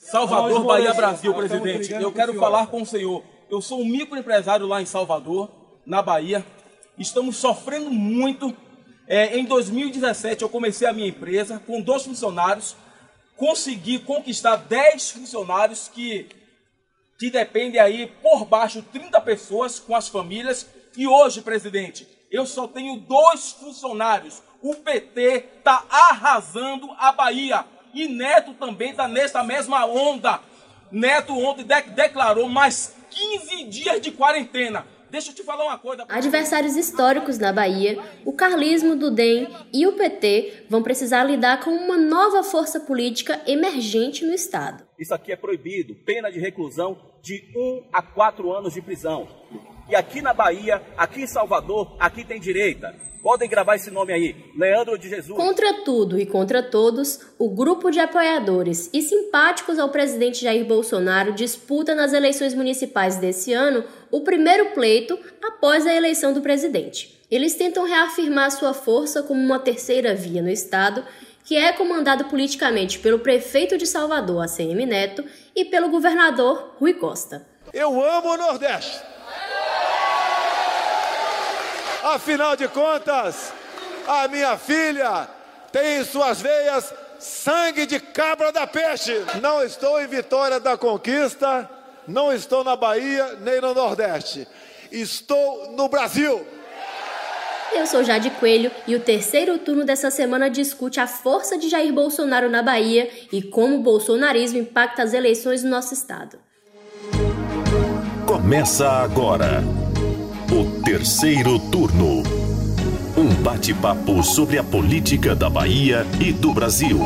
Salvador, Bahia, Brasil, presidente. Eu quero falar com o senhor. Eu sou um microempresário lá em Salvador, na Bahia. Estamos sofrendo muito. É, em 2017 eu comecei a minha empresa com dois funcionários. Consegui conquistar 10 funcionários que, que dependem aí por baixo 30 pessoas com as famílias. E hoje, presidente, eu só tenho dois funcionários. O PT está arrasando a Bahia. E Neto também está nessa mesma onda. Neto ontem de declarou mais 15 dias de quarentena. Deixa eu te falar uma coisa. Adversários históricos na Bahia, o carlismo do DEM e o PT vão precisar lidar com uma nova força política emergente no Estado. Isso aqui é proibido, pena de reclusão de 1 a 4 anos de prisão. E aqui na Bahia, aqui em Salvador, aqui tem direita. Podem gravar esse nome aí, Leandro de Jesus. Contra tudo e contra todos, o grupo de apoiadores e simpáticos ao presidente Jair Bolsonaro disputa nas eleições municipais desse ano o primeiro pleito após a eleição do presidente. Eles tentam reafirmar sua força como uma terceira via no estado, que é comandado politicamente pelo prefeito de Salvador, ACM Neto, e pelo governador Rui Costa. Eu amo o Nordeste. Afinal de contas, a minha filha tem em suas veias sangue de cabra da peixe. Não estou em Vitória da Conquista, não estou na Bahia nem no Nordeste. Estou no Brasil. Eu sou Jade Coelho e o terceiro turno dessa semana discute a força de Jair Bolsonaro na Bahia e como o bolsonarismo impacta as eleições no nosso estado. Começa agora o terceiro turno. Um bate-papo sobre a política da Bahia e do Brasil.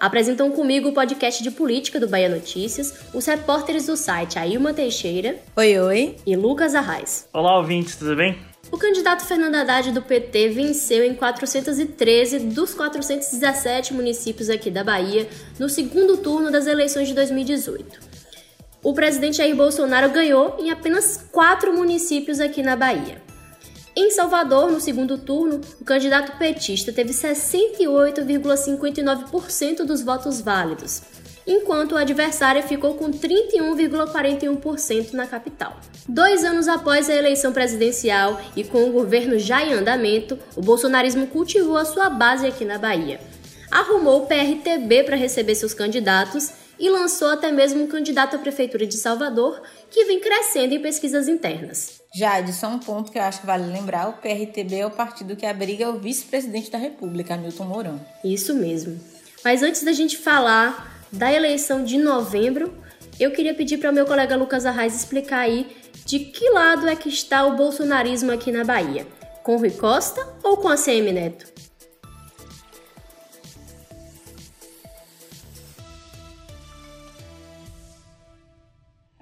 Apresentam comigo o podcast de política do Bahia Notícias, os repórteres do site Ailma Teixeira. Oi, oi. E Lucas Arraes. Olá, ouvintes, tudo bem? O candidato Fernando Haddad do PT venceu em 413 dos 417 municípios aqui da Bahia no segundo turno das eleições de 2018. O presidente Jair Bolsonaro ganhou em apenas quatro municípios aqui na Bahia. Em Salvador, no segundo turno, o candidato petista teve 68,59% dos votos válidos, enquanto o adversário ficou com 31,41% na capital. Dois anos após a eleição presidencial e com o governo já em andamento, o bolsonarismo cultivou a sua base aqui na Bahia. Arrumou o PRTB para receber seus candidatos e lançou até mesmo um candidato à prefeitura de Salvador, que vem crescendo em pesquisas internas. Jade, só um ponto que eu acho que vale lembrar: o PRTB é o partido que abriga o vice-presidente da República, Hamilton Mourão. Isso mesmo. Mas antes da gente falar da eleição de novembro, eu queria pedir para o meu colega Lucas Arraes explicar aí de que lado é que está o bolsonarismo aqui na Bahia. Com Rui Costa ou com a CM Neto?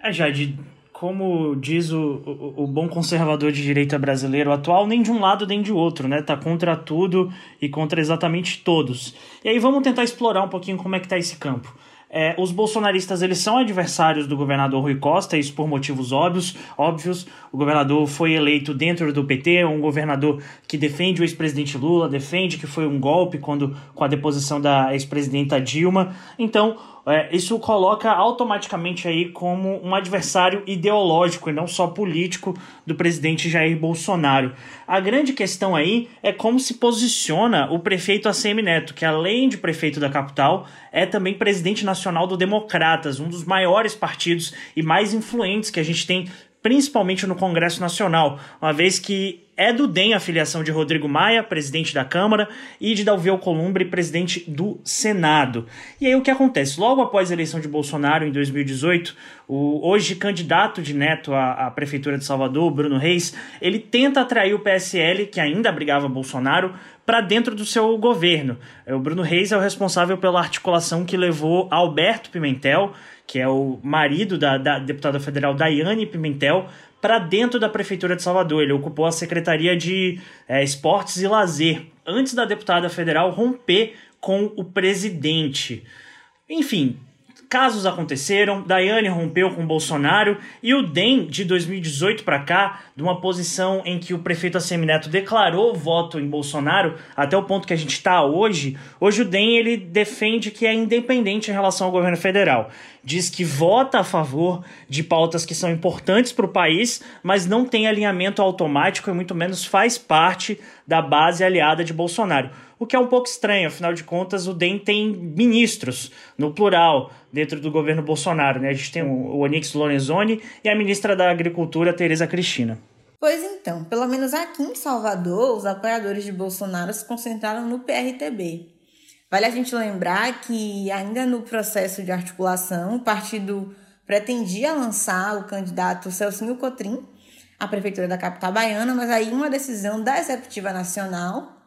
É, Jade, como diz o, o, o, bom conservador de direita brasileiro atual, nem de um lado nem de outro, né? Tá contra tudo e contra exatamente todos. E aí vamos tentar explorar um pouquinho como é que tá esse campo. É, os bolsonaristas eles são adversários do governador Rui Costa, isso por motivos óbvios. óbvios. O governador foi eleito dentro do PT, é um governador que defende o ex-presidente Lula, defende que foi um golpe quando com a deposição da ex-presidenta Dilma. Então, é, isso coloca automaticamente aí como um adversário ideológico e não só político do presidente Jair Bolsonaro. A grande questão aí é como se posiciona o prefeito ACM Neto, que além de prefeito da capital, é também presidente nacional do Democratas, um dos maiores partidos e mais influentes que a gente tem principalmente no Congresso Nacional, uma vez que é do DEM a filiação de Rodrigo Maia, presidente da Câmara, e de Dalvi Alcolumbre, presidente do Senado. E aí o que acontece? Logo após a eleição de Bolsonaro em 2018, o hoje candidato de Neto à, à Prefeitura de Salvador, Bruno Reis, ele tenta atrair o PSL, que ainda abrigava Bolsonaro, para dentro do seu governo. O Bruno Reis é o responsável pela articulação que levou Alberto Pimentel, que é o marido da, da deputada federal Daiane Pimentel, para dentro da Prefeitura de Salvador. Ele ocupou a Secretaria de é, Esportes e Lazer, antes da deputada federal romper com o presidente. Enfim, casos aconteceram, Daiane rompeu com Bolsonaro e o DEM de 2018 para cá, de uma posição em que o prefeito Assemineto declarou voto em Bolsonaro, até o ponto que a gente está hoje, hoje o DEM ele defende que é independente em relação ao governo federal. Diz que vota a favor de pautas que são importantes para o país, mas não tem alinhamento automático e muito menos faz parte da base aliada de Bolsonaro o que é um pouco estranho, afinal de contas o DEM tem ministros, no plural, dentro do governo Bolsonaro. Né? A gente tem o Onix Lorenzoni e a ministra da Agricultura, Tereza Cristina. Pois então, pelo menos aqui em Salvador, os apoiadores de Bolsonaro se concentraram no PRTB. Vale a gente lembrar que, ainda no processo de articulação, o partido pretendia lançar o candidato Celcinho Cotrim à prefeitura da capital baiana, mas aí uma decisão da Executiva Nacional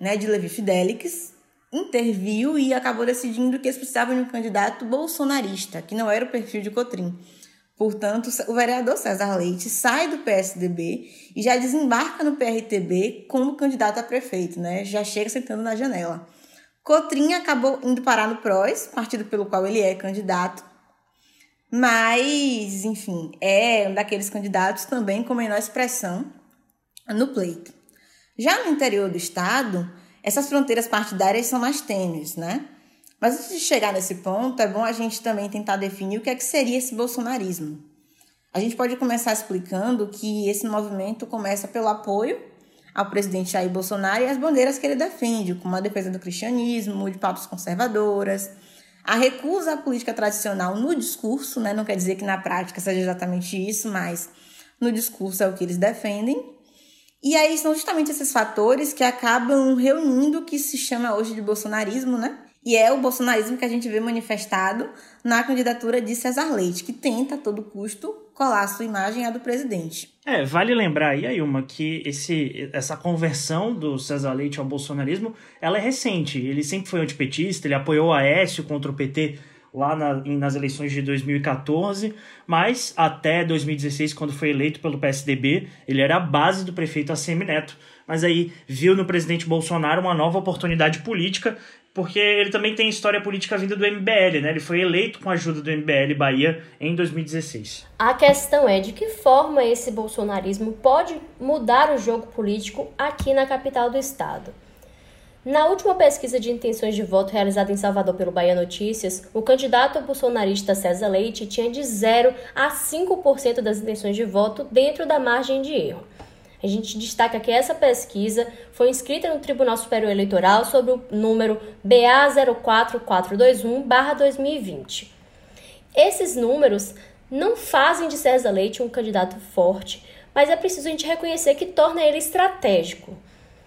né, de Levi Fidelix, interviu e acabou decidindo que eles precisavam de um candidato bolsonarista, que não era o perfil de Cotrim. Portanto, o vereador César Leite sai do PSDB e já desembarca no PRTB como candidato a prefeito, né? Já chega sentando na janela. Cotrim acabou indo parar no PROS, partido pelo qual ele é candidato, mas, enfim, é um daqueles candidatos também com menor expressão no pleito. Já no interior do estado, essas fronteiras partidárias são mais tênues, né? Mas antes de chegar nesse ponto, é bom a gente também tentar definir o que é que seria esse bolsonarismo. A gente pode começar explicando que esse movimento começa pelo apoio ao presidente Jair Bolsonaro e as bandeiras que ele defende, como a defesa do cristianismo, de pautas conservadoras, a recusa à política tradicional no discurso, né? não quer dizer que na prática seja exatamente isso, mas no discurso é o que eles defendem, e aí são justamente esses fatores que acabam reunindo o que se chama hoje de bolsonarismo, né? E é o bolsonarismo que a gente vê manifestado na candidatura de Cesar Leite, que tenta a todo custo colar sua imagem à do presidente. É, vale lembrar aí, Ailma, que esse, essa conversão do Cesar Leite ao bolsonarismo, ela é recente. Ele sempre foi antipetista, ele apoiou o Aécio contra o PT lá na, nas eleições de 2014, mas até 2016, quando foi eleito pelo PSDB, ele era a base do prefeito ACM Neto. Mas aí viu no presidente Bolsonaro uma nova oportunidade política, porque ele também tem história política vinda do MBL, né? Ele foi eleito com a ajuda do MBL Bahia em 2016. A questão é de que forma esse bolsonarismo pode mudar o jogo político aqui na capital do estado. Na última pesquisa de intenções de voto realizada em Salvador pelo Bahia Notícias, o candidato bolsonarista César Leite tinha de 0 a 5% das intenções de voto dentro da margem de erro. A gente destaca que essa pesquisa foi inscrita no Tribunal Superior Eleitoral sob o número BA 04421-2020. Esses números não fazem de César Leite um candidato forte, mas é preciso a gente reconhecer que torna ele estratégico.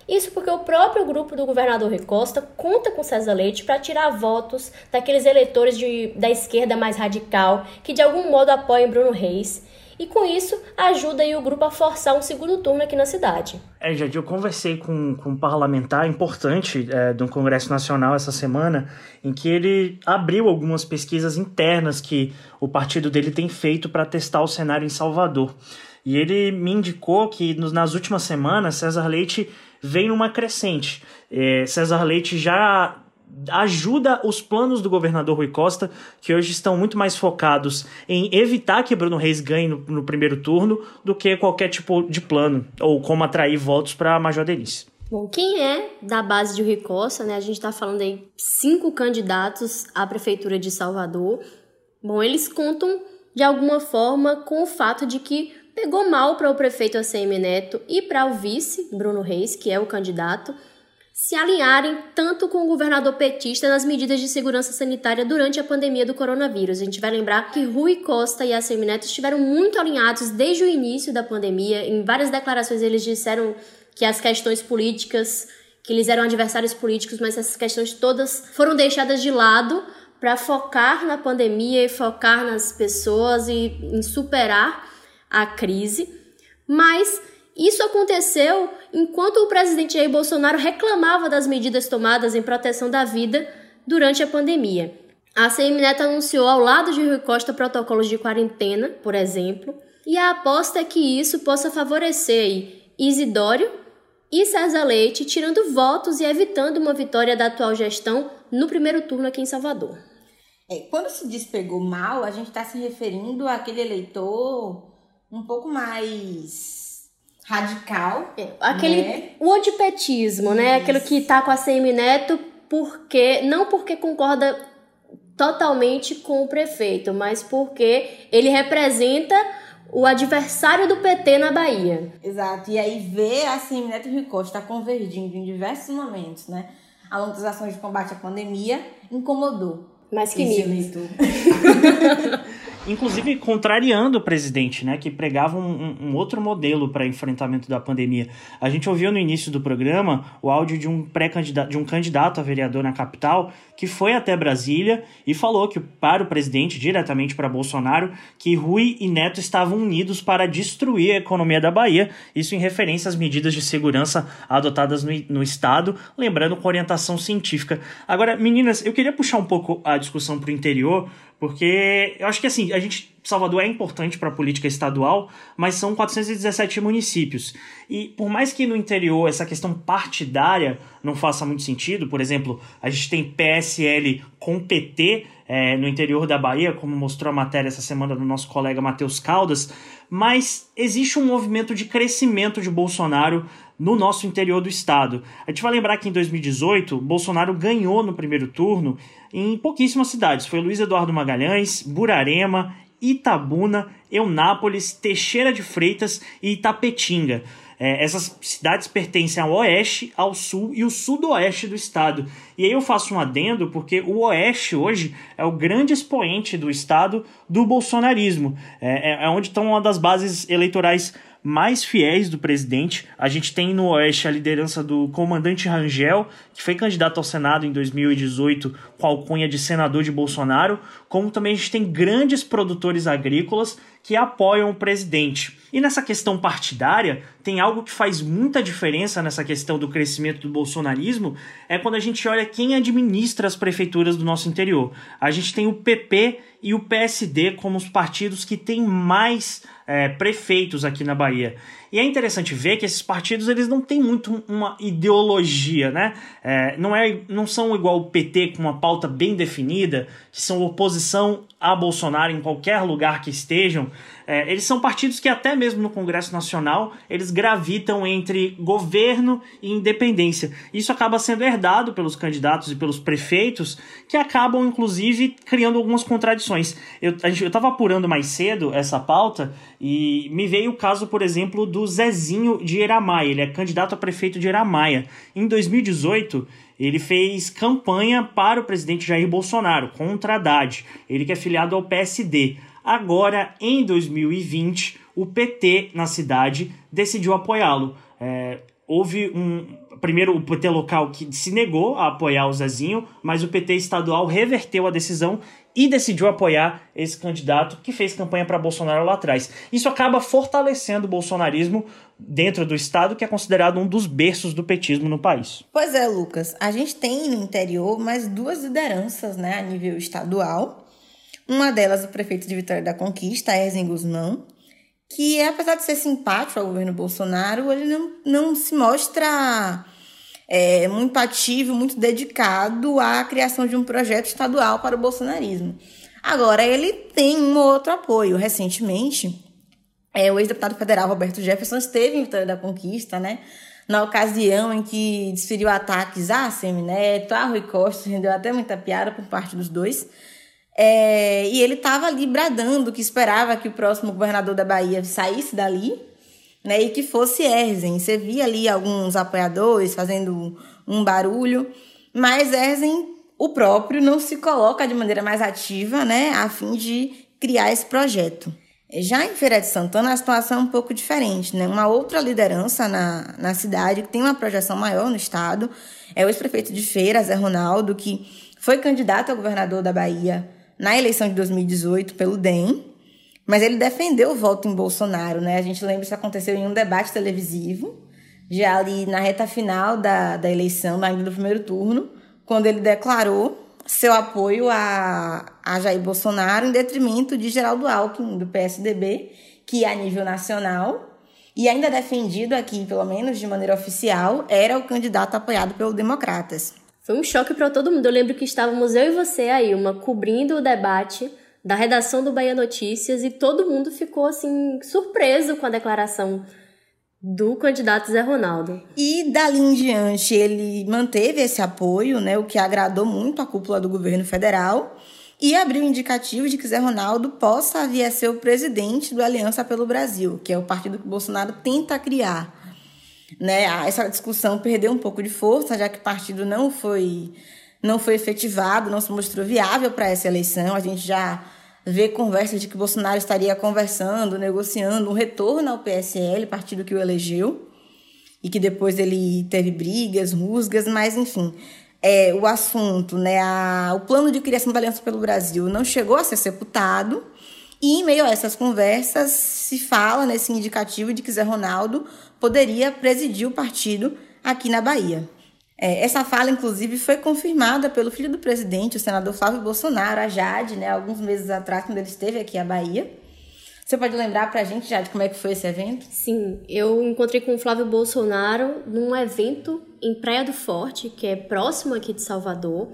Isso porque o próprio grupo do governador Rui Costa conta com César Leite para tirar votos daqueles eleitores de, da esquerda mais radical que de algum modo apoiam Bruno Reis. E com isso ajuda o grupo a forçar um segundo turno aqui na cidade. É, Jade, eu conversei com, com um parlamentar importante é, do Congresso Nacional essa semana, em que ele abriu algumas pesquisas internas que o partido dele tem feito para testar o cenário em Salvador. E ele me indicou que nas últimas semanas César Leite vem numa crescente. É, César Leite já ajuda os planos do governador Rui Costa, que hoje estão muito mais focados em evitar que Bruno Reis ganhe no, no primeiro turno do que qualquer tipo de plano ou como atrair votos para Major Denise. Bom, quem é da base de Rui Costa, né? A gente está falando aí cinco candidatos à prefeitura de Salvador. Bom, eles contam de alguma forma com o fato de que pegou mal para o prefeito ACM Neto e para o vice, Bruno Reis, que é o candidato, se alinharem tanto com o governador petista nas medidas de segurança sanitária durante a pandemia do coronavírus. A gente vai lembrar que Rui Costa e ACM Neto estiveram muito alinhados desde o início da pandemia. Em várias declarações eles disseram que as questões políticas, que eles eram adversários políticos, mas essas questões todas foram deixadas de lado para focar na pandemia e focar nas pessoas e em superar a crise, mas isso aconteceu enquanto o presidente Jair Bolsonaro reclamava das medidas tomadas em proteção da vida durante a pandemia. A CM Neto anunciou ao lado de Rui Costa protocolos de quarentena, por exemplo, e a aposta é que isso possa favorecer Isidório e César Leite, tirando votos e evitando uma vitória da atual gestão no primeiro turno aqui em Salvador. É, quando se diz pegou mal, a gente está se referindo àquele eleitor um pouco mais radical. É, aquele né? o antipetismo, né? Aquilo que tá com a Semineto porque não porque concorda totalmente com o prefeito, mas porque ele representa o adversário do PT na Bahia. Exato. E aí ver a Semineto Rui Costa convergindo em diversos momentos, né? Ao longo das ações de combate à pandemia, incomodou. Mas que nível. inclusive contrariando o presidente, né, que pregava um, um outro modelo para enfrentamento da pandemia. A gente ouviu no início do programa o áudio de um pré-candidato, de um candidato a vereador na capital que foi até Brasília e falou que para o presidente, diretamente para Bolsonaro, que Rui e Neto estavam unidos para destruir a economia da Bahia, isso em referência às medidas de segurança adotadas no, no estado, lembrando com orientação científica. Agora, meninas, eu queria puxar um pouco a discussão para o interior, porque eu acho que assim, a gente Salvador é importante para a política estadual, mas são 417 municípios. E por mais que no interior essa questão partidária não faça muito sentido, por exemplo, a gente tem PSL com PT é, no interior da Bahia, como mostrou a matéria essa semana do nosso colega Matheus Caldas, mas existe um movimento de crescimento de Bolsonaro no nosso interior do estado. A gente vai lembrar que em 2018, Bolsonaro ganhou no primeiro turno em pouquíssimas cidades. Foi Luiz Eduardo Magalhães, Burarema, Itabuna, Eunápolis, Teixeira de Freitas e Itapetinga. É, essas cidades pertencem ao oeste, ao sul e o sudoeste do estado. E aí eu faço um adendo porque o oeste hoje é o grande expoente do estado do bolsonarismo. É, é, é onde estão uma das bases eleitorais mais fiéis do presidente. A gente tem no Oeste a liderança do comandante Rangel, que foi candidato ao Senado em 2018 com a alcunha de senador de Bolsonaro, como também a gente tem grandes produtores agrícolas que apoiam o presidente. E nessa questão partidária, tem algo que faz muita diferença nessa questão do crescimento do bolsonarismo, é quando a gente olha quem administra as prefeituras do nosso interior. A gente tem o PP e o PSD como os partidos que têm mais é, prefeitos aqui na Bahia. E é interessante ver que esses partidos eles não têm muito uma ideologia, né? É, não, é, não são igual o PT com uma pauta bem definida, que são oposição a Bolsonaro em qualquer lugar que estejam. É, eles são partidos que até mesmo no Congresso Nacional eles gravitam entre governo e independência. Isso acaba sendo herdado pelos candidatos e pelos prefeitos, que acabam inclusive criando algumas contradições. Eu estava apurando mais cedo essa pauta e me veio o caso, por exemplo, do Zezinho de Eramaia. Ele é candidato a prefeito de Eramaia. Em 2018 ele fez campanha para o presidente Jair Bolsonaro contra Haddad. Ele que é filiado ao PSD. Agora, em 2020, o PT na cidade decidiu apoiá-lo. É, houve um. Primeiro, o PT local que se negou a apoiar o Zezinho, mas o PT estadual reverteu a decisão e decidiu apoiar esse candidato que fez campanha para Bolsonaro lá atrás. Isso acaba fortalecendo o bolsonarismo dentro do estado, que é considerado um dos berços do petismo no país. Pois é, Lucas. A gente tem no interior mais duas lideranças né, a nível estadual uma delas, o prefeito de Vitória da Conquista, Erzen Guzmão, que apesar de ser simpático ao governo Bolsonaro, ele não, não se mostra é, muito ativo, muito dedicado à criação de um projeto estadual para o bolsonarismo. Agora, ele tem um outro apoio. Recentemente, é, o ex-deputado federal Roberto Jefferson esteve em Vitória da Conquista, né? Na ocasião em que desferiu ataques a Semineto, a Rui Costa, rendeu até muita piada por parte dos dois. É, e ele estava ali bradando que esperava que o próximo governador da Bahia saísse dali, né, e que fosse Erzen. Você via ali alguns apoiadores fazendo um barulho, mas Erzen, o próprio, não se coloca de maneira mais ativa, né, a fim de criar esse projeto. Já em Feira de Santana, a situação é um pouco diferente, né? Uma outra liderança na, na cidade, que tem uma projeção maior no estado, é o ex-prefeito de Feira, Zé Ronaldo, que foi candidato a governador da Bahia na eleição de 2018 pelo DEM, mas ele defendeu o voto em Bolsonaro, né? A gente lembra isso aconteceu em um debate televisivo, já ali na reta final da, da eleição, ainda do primeiro turno, quando ele declarou seu apoio a, a Jair Bolsonaro em detrimento de Geraldo Alckmin, do PSDB, que a nível nacional, e ainda defendido aqui, pelo menos de maneira oficial, era o candidato apoiado pelos democratas. Foi um choque para todo mundo. Eu lembro que estávamos eu e você, aí, uma cobrindo o debate da redação do Bahia Notícias e todo mundo ficou assim surpreso com a declaração do candidato Zé Ronaldo. E dali em diante ele manteve esse apoio, né, o que agradou muito a cúpula do governo federal e abriu indicativo de que Zé Ronaldo possa vir a ser o presidente do Aliança pelo Brasil, que é o partido que Bolsonaro tenta criar né? Essa discussão perdeu um pouco de força, já que o partido não foi não foi efetivado, não se mostrou viável para essa eleição. A gente já vê conversas de que Bolsonaro estaria conversando, negociando um retorno ao PSL, partido que o elegeu, e que depois ele teve brigas, rusgas, mas enfim, é, o assunto, né, a, o plano de criação da Aliança pelo Brasil não chegou a ser sepultado, e em meio a essas conversas se fala nesse indicativo de que Zé Ronaldo poderia presidir o partido aqui na Bahia. É, essa fala, inclusive, foi confirmada pelo filho do presidente, o senador Flávio Bolsonaro, a Jade, né, alguns meses atrás, quando ele esteve aqui à Bahia. Você pode lembrar para a gente, Jade, como é que foi esse evento? Sim, eu encontrei com o Flávio Bolsonaro num evento em Praia do Forte, que é próximo aqui de Salvador,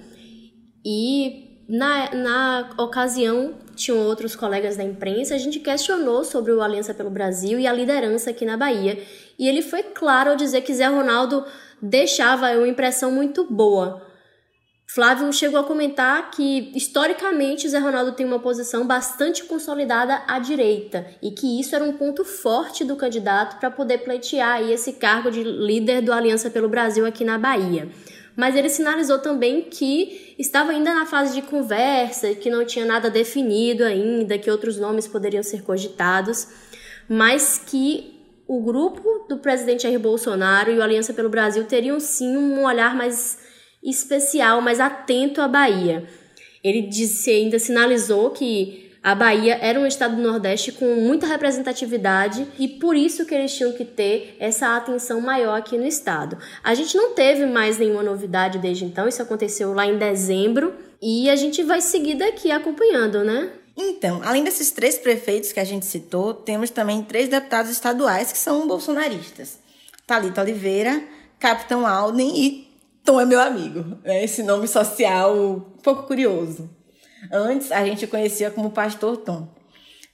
e na, na ocasião tinham outros colegas da imprensa, a gente questionou sobre o Aliança pelo Brasil e a liderança aqui na Bahia. E ele foi claro ao dizer que Zé Ronaldo deixava uma impressão muito boa. Flávio chegou a comentar que, historicamente, Zé Ronaldo tem uma posição bastante consolidada à direita e que isso era um ponto forte do candidato para poder pleitear esse cargo de líder do Aliança pelo Brasil aqui na Bahia. Mas ele sinalizou também que estava ainda na fase de conversa, que não tinha nada definido ainda, que outros nomes poderiam ser cogitados, mas que o grupo do presidente Jair Bolsonaro e o Aliança pelo Brasil teriam sim um olhar mais especial, mais atento à Bahia. Ele disse, ainda sinalizou que a Bahia era um estado do Nordeste com muita representatividade e por isso que eles tinham que ter essa atenção maior aqui no estado. A gente não teve mais nenhuma novidade desde então, isso aconteceu lá em dezembro e a gente vai seguir daqui acompanhando, né? Então, além desses três prefeitos que a gente citou, temos também três deputados estaduais que são bolsonaristas. Talita Oliveira, Capitão Alden e Tom é meu amigo. É esse nome social um pouco curioso. Antes a gente conhecia como Pastor Tom.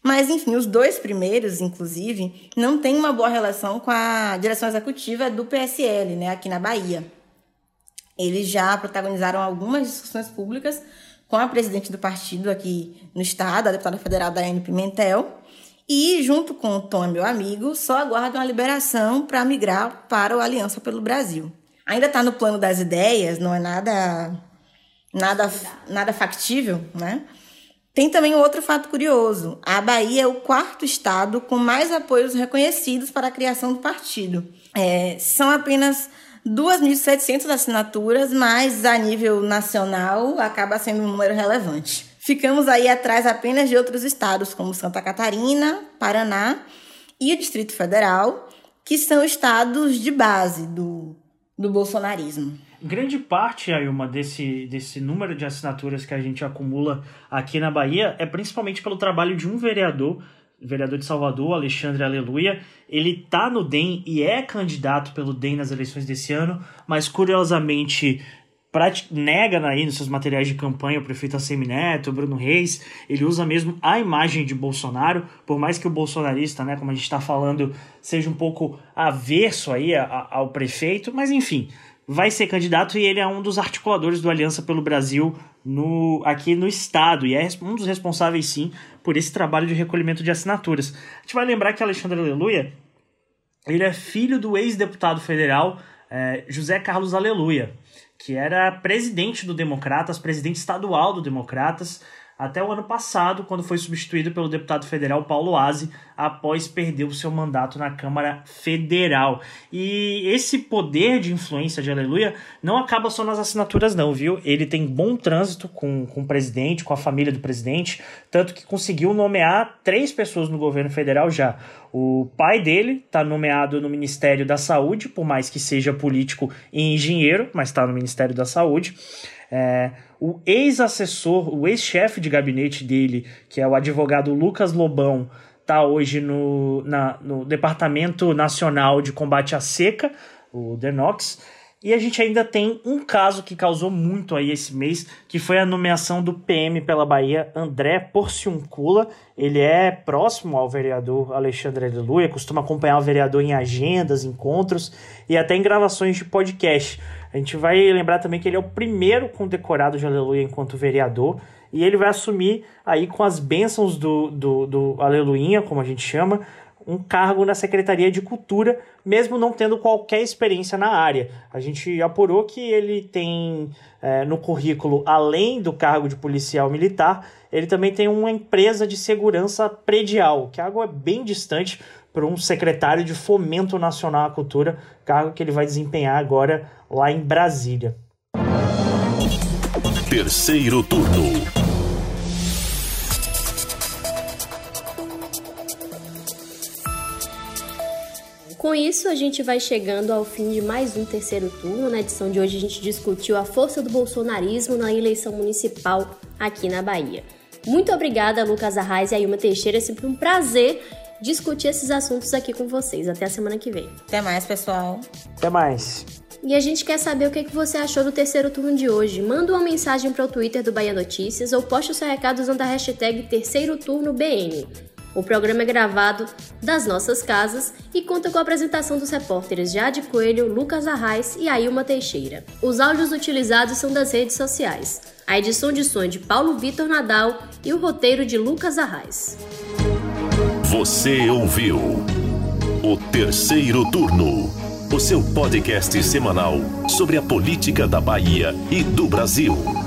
Mas, enfim, os dois primeiros, inclusive, não têm uma boa relação com a direção executiva do PSL, né, aqui na Bahia. Eles já protagonizaram algumas discussões públicas com a presidente do partido aqui no estado, a deputada federal Daiane Pimentel, e junto com o Tom, meu amigo, só aguardam a liberação para migrar para o Aliança pelo Brasil. Ainda está no plano das ideias, não é nada nada nada factível, né? Tem também outro fato curioso. A Bahia é o quarto estado com mais apoios reconhecidos para a criação do partido. É, são apenas 2.700 assinaturas, mas a nível nacional acaba sendo um número relevante. Ficamos aí atrás apenas de outros estados, como Santa Catarina, Paraná e o Distrito Federal, que são estados de base do, do bolsonarismo. Grande parte, Ailma, desse, desse número de assinaturas que a gente acumula aqui na Bahia é principalmente pelo trabalho de um vereador vereador de Salvador, Alexandre Aleluia, ele tá no DEM e é candidato pelo DEM nas eleições desse ano, mas curiosamente nega aí nos seus materiais de campanha o prefeito Assemineto, o Bruno Reis, ele usa mesmo a imagem de Bolsonaro, por mais que o bolsonarista, né, como a gente está falando, seja um pouco averso aí ao prefeito, mas enfim, vai ser candidato e ele é um dos articuladores do Aliança pelo Brasil no, aqui no estado e é um dos responsáveis sim por esse trabalho de recolhimento de assinaturas. A gente vai lembrar que Alexandre Aleluia ele é filho do ex-deputado federal é, José Carlos Aleluia, que era presidente do Democratas, presidente estadual do Democratas, até o ano passado, quando foi substituído pelo deputado federal Paulo Aze, após perder o seu mandato na Câmara Federal. E esse poder de influência de Aleluia não acaba só nas assinaturas, não, viu? Ele tem bom trânsito com, com o presidente, com a família do presidente, tanto que conseguiu nomear três pessoas no governo federal já. O pai dele está nomeado no Ministério da Saúde, por mais que seja político e engenheiro, mas está no Ministério da Saúde. É, o ex-assessor, o ex-chefe de gabinete dele, que é o advogado Lucas Lobão, está hoje no, na, no Departamento Nacional de Combate à Seca, o DENOX, E a gente ainda tem um caso que causou muito aí esse mês, que foi a nomeação do PM pela Bahia, André Porciuncula. Ele é próximo ao vereador Alexandre Aleluia, costuma acompanhar o vereador em agendas, encontros e até em gravações de podcast. A gente vai lembrar também que ele é o primeiro condecorado de Aleluia enquanto vereador e ele vai assumir aí com as bênçãos do, do, do Aleluinha, como a gente chama, um cargo na Secretaria de Cultura, mesmo não tendo qualquer experiência na área. A gente apurou que ele tem é, no currículo, além do cargo de policial militar, ele também tem uma empresa de segurança predial, que é algo é bem distante para um secretário de Fomento Nacional à Cultura, cargo que ele vai desempenhar agora lá em Brasília. Terceiro turno. Com isso, a gente vai chegando ao fim de mais um terceiro turno. Na edição de hoje, a gente discutiu a força do bolsonarismo na eleição municipal aqui na Bahia. Muito obrigada, Lucas Arraes e Ailma Teixeira. É sempre um prazer discutir esses assuntos aqui com vocês. Até a semana que vem. Até mais, pessoal. Até mais. E a gente quer saber o que você achou do terceiro turno de hoje. Manda uma mensagem para o Twitter do Bahia Notícias ou poste o seu recado usando a hashtag Terceiro Turno BN. O programa é gravado das nossas casas e conta com a apresentação dos repórteres Jade Coelho, Lucas Arraes e Ailma Teixeira. Os áudios utilizados são das redes sociais. A edição de som é de Paulo Vitor Nadal e o roteiro de Lucas Arraes. Você ouviu o terceiro turno, o seu podcast semanal sobre a política da Bahia e do Brasil.